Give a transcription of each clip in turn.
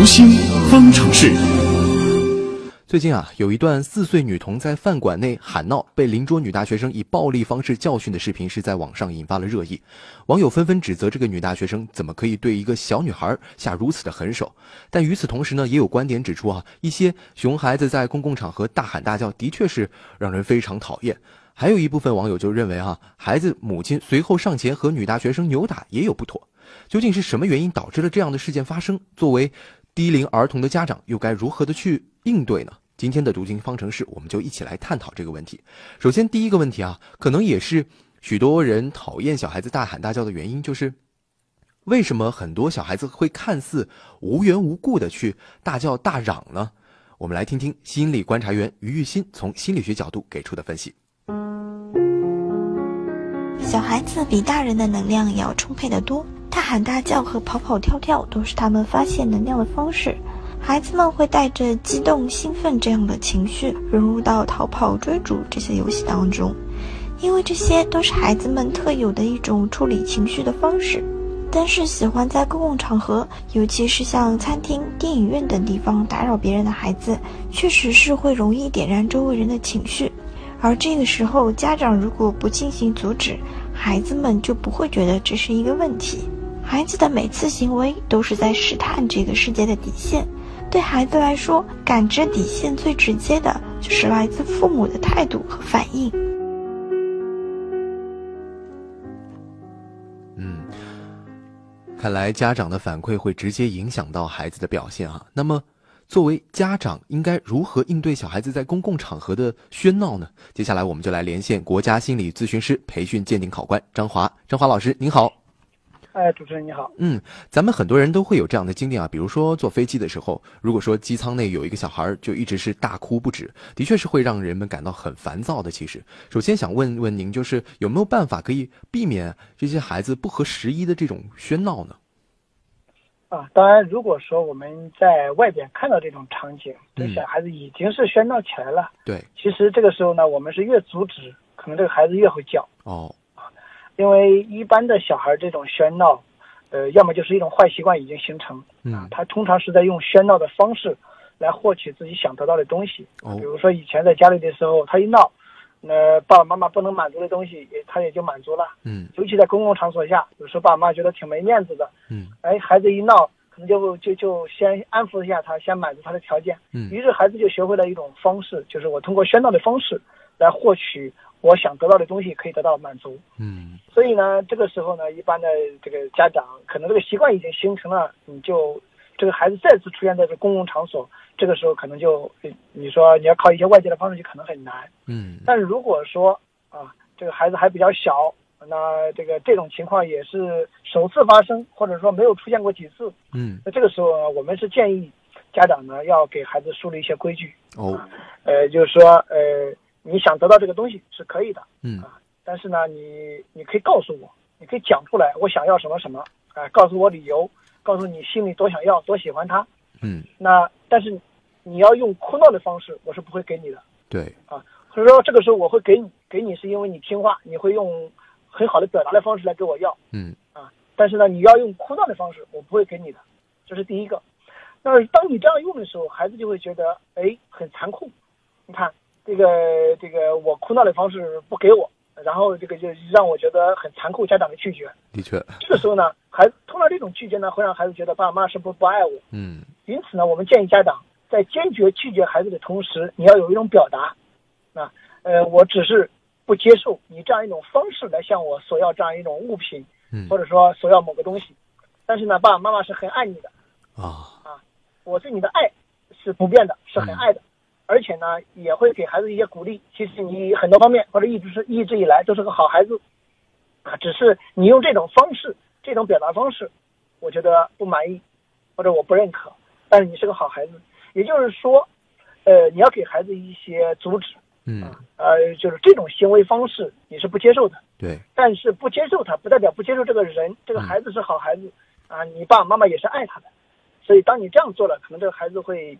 读心方程式。最近啊，有一段四岁女童在饭馆内喊闹，被邻桌女大学生以暴力方式教训的视频，是在网上引发了热议。网友纷纷指责这个女大学生怎么可以对一个小女孩下如此的狠手。但与此同时呢，也有观点指出啊，一些熊孩子在公共场合大喊大叫，的确是让人非常讨厌。还有一部分网友就认为哈，孩子母亲随后上前和女大学生扭打也有不妥。究竟是什么原因导致了这样的事件发生？作为低龄儿童的家长，又该如何的去应对呢？今天的读经方程式，我们就一起来探讨这个问题。首先，第一个问题啊，可能也是许多人讨厌小孩子大喊大叫的原因，就是为什么很多小孩子会看似无缘无故的去大叫大嚷呢？我们来听听心理观察员于玉新从心理学角度给出的分析。小孩子比大人的能量要充沛得多，大喊大叫和跑跑跳跳都是他们发泄能量的方式。孩子们会带着激动、兴奋这样的情绪融入到逃跑、追逐这些游戏当中，因为这些都是孩子们特有的一种处理情绪的方式。但是，喜欢在公共场合，尤其是像餐厅、电影院等地方打扰别人的孩子，确实是会容易点燃周围人的情绪。而这个时候，家长如果不进行阻止，孩子们就不会觉得这是一个问题。孩子的每次行为都是在试探这个世界的底线。对孩子来说，感知底线最直接的就是来自父母的态度和反应。嗯，看来家长的反馈会直接影响到孩子的表现啊。那么，作为家长，应该如何应对小孩子在公共场合的喧闹呢？接下来，我们就来连线国家心理咨询师培训鉴定考官张华。张华老师，您好。哎，主持人你好。嗯，咱们很多人都会有这样的经历啊，比如说坐飞机的时候，如果说机舱内有一个小孩就一直是大哭不止，的确是会让人们感到很烦躁的。其实，首先想问问您，就是有没有办法可以避免这些孩子不合时宜的这种喧闹呢？啊，当然，如果说我们在外边看到这种场景，这小孩子已经是喧闹起来了。对。其实这个时候呢，我们是越阻止，可能这个孩子越会叫。哦。因为一般的小孩这种喧闹，呃，要么就是一种坏习惯已经形成，嗯，他通常是在用喧闹的方式来获取自己想得到的东西。哦，比如说以前在家里的时候，他一闹，那爸爸妈妈不能满足的东西，也他也就满足了。嗯，尤其在公共场所下，有时候爸爸妈妈觉得挺没面子的。嗯，哎，孩子一闹，可能就就就先安抚一下他，先满足他的条件。嗯，于是孩子就学会了一种方式，就是我通过喧闹的方式来获取。我想得到的东西可以得到满足，嗯，所以呢，这个时候呢，一般的这个家长可能这个习惯已经形成了，你就这个孩子再次出现在这公共场所，这个时候可能就你说你要靠一些外界的方式就可能很难，嗯，但是如果说啊，这个孩子还比较小，那这个这种情况也是首次发生，或者说没有出现过几次，嗯，那这个时候呢，我们是建议家长呢要给孩子树立一些规矩，哦，呃，就是说呃。你想得到这个东西是可以的，嗯啊，但是呢，你你可以告诉我，你可以讲出来，我想要什么什么，啊，告诉我理由，告诉你心里多想要，多喜欢他，嗯，那但是你要用哭闹的方式，我是不会给你的，对，啊，所以说这个时候我会给你，给你是因为你听话，你会用很好的表达的方式来给我要，嗯，啊，但是呢，你要用哭闹的方式，我不会给你的，这是第一个。那当你这样用的时候，孩子就会觉得，哎，很残酷。这个这个我哭闹的方式不给我，然后这个就让我觉得很残酷，家长的拒绝。的确，这个时候呢，孩子通过这种拒绝呢，会让孩子觉得爸爸妈妈是不是不爱我？嗯。因此呢，我们建议家长在坚决拒绝孩子的同时，你要有一种表达，啊，呃，我只是不接受你这样一种方式来向我索要这样一种物品，嗯，或者说索要某个东西，但是呢，爸爸妈妈是很爱你的，啊啊，我对你的爱是不变的，是很爱的。而且呢，也会给孩子一些鼓励。其实你很多方面或者一直是一直以来都是个好孩子，啊，只是你用这种方式、这种表达方式，我觉得不满意，或者我不认可。但是你是个好孩子，也就是说，呃，你要给孩子一些阻止，嗯，呃，就是这种行为方式你是不接受的。对。但是不接受他，不代表不接受这个人。这个孩子是好孩子，啊，你爸爸妈妈也是爱他的。所以当你这样做了，可能这个孩子会。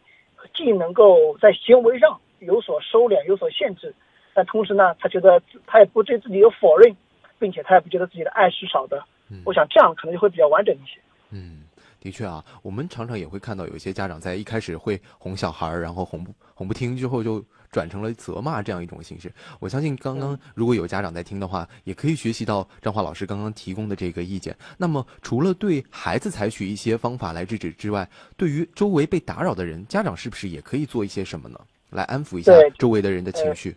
既能够在行为上有所收敛、有所限制，但同时呢，他觉得他也不对自己有否认，并且他也不觉得自己的爱是少的。我想这样可能就会比较完整一些。嗯，的确啊，我们常常也会看到有一些家长在一开始会哄小孩儿，然后哄不哄不听之后就转成了责骂这样一种形式。我相信刚刚如果有家长在听的话，也可以学习到张华老师刚刚提供的这个意见。那么除了对孩子采取一些方法来制止之外，对于周围被打扰的人，家长是不是也可以做一些什么呢？来安抚一下周围的人的情绪？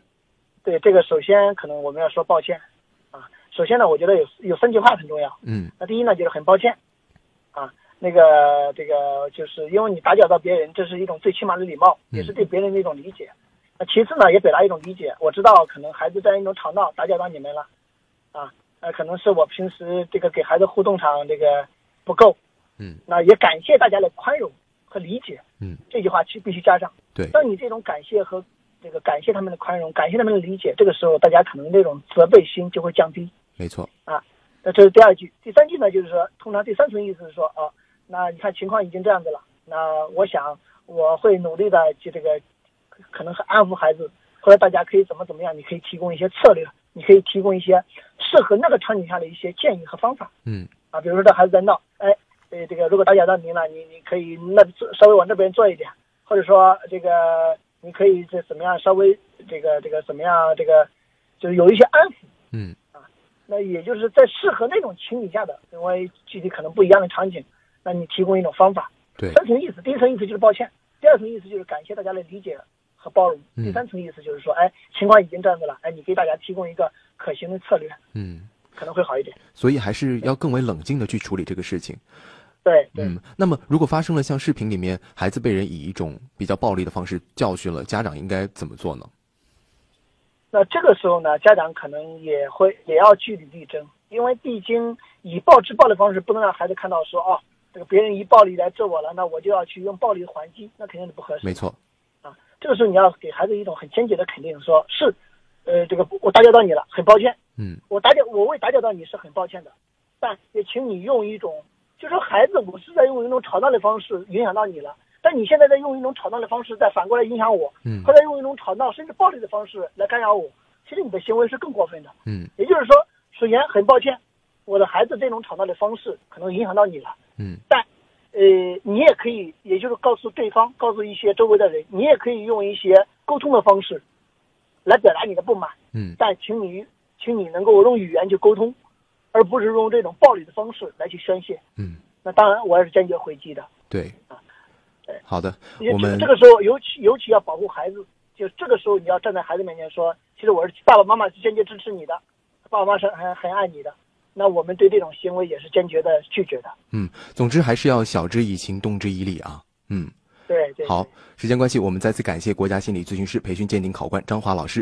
对这个，首先可能我们要说抱歉啊。首先呢，我觉得有有三句话很重要。嗯那第一呢，就是很抱歉啊，那个这个就是因为你打搅到别人，这是一种最起码的礼貌，嗯也是对别人的一种理解。那其次呢，也表达一种理解。我知道可能孩子在一种吵闹打搅到你们了，啊，呃，可能是我平时这个给孩子互动上这个不够，嗯那也感谢大家的宽容和理解。嗯，这句话其实必须加上。对，当你这种感谢和这个感谢他们的宽容，感谢他们的理解，这个时候大家可能那种责备心就会降低。没错。啊那这是第二句，第三句呢，就是说，通常第三层意思是说，啊，那你看情况已经这样子了，那我想我会努力的去这个，可能是安抚孩子，或者大家可以怎么怎么样，你可以提供一些策略，你可以提供一些适合那个场景下的一些建议和方法嗯啊，比如说这孩子在闹，哎，呃，这个如果打搅到您了，你你可以那稍微往那边坐一点，或者说这个你可以这怎么样稍微这个这个怎么样这个，就是有一些安抚。嗯那也就是在适合那种情景下的，因为具体可能不一样的场景，那你提供一种方法。对三层意思，第一层意思就是抱歉，第二层意思就是感谢大家的理解和包容，嗯第三层意思就是说，哎，情况已经这样子了，哎，你给大家提供一个可行的策略，嗯，可能会好一点。所以还是要更为冷静的去处理这个事情。对对，嗯，那么如果发生了像视频里面孩子被人以一种比较暴力的方式教训了，家长应该怎么做呢？那这个时候呢，家长可能也会也要据理力争，因为毕竟以暴制暴的方式，不能让孩子看到说，哦，这个别人以暴力来治我了，那我就要去用暴力还击，那肯定是不合适。没错，啊，这个时候你要给孩子一种很坚决的肯定，说是，呃，这个我打搅到你了，很抱歉，嗯我打搅我为打搅到你是很抱歉的，但也请你用一种，就说孩子，我是在用一种吵闹的方式影响到你了，但你现在在用一种吵闹的方式再反过来影响我，嗯或者用一种吵闹甚至暴力的方式来干扰我，其实你的行为是更过分的。嗯也就是说，首先很抱歉，我的孩子这种吵闹的方式可能影响到你了。嗯但呃，你也可以，也就是告诉对方，告诉一些周围的人，你也可以用一些沟通的方式来表达你的不满。嗯但请你，请你能够用语言去沟通，而不是用这种暴力的方式来去宣泄。嗯，那当然，我也是坚决回击的。对啊对。好的，也我们这个时候，尤其尤其要保护孩子，就这个时候你要站在孩子面前说，其实我是爸爸妈妈是坚决支持你的，爸爸妈妈是很很爱你的。那我们对这种行为也是坚决的拒绝的。嗯，总之还是要晓之以情，动之以理啊。嗯，对对。好，时间关系，我们再次感谢国家心理咨询师培训鉴定考官张华老师。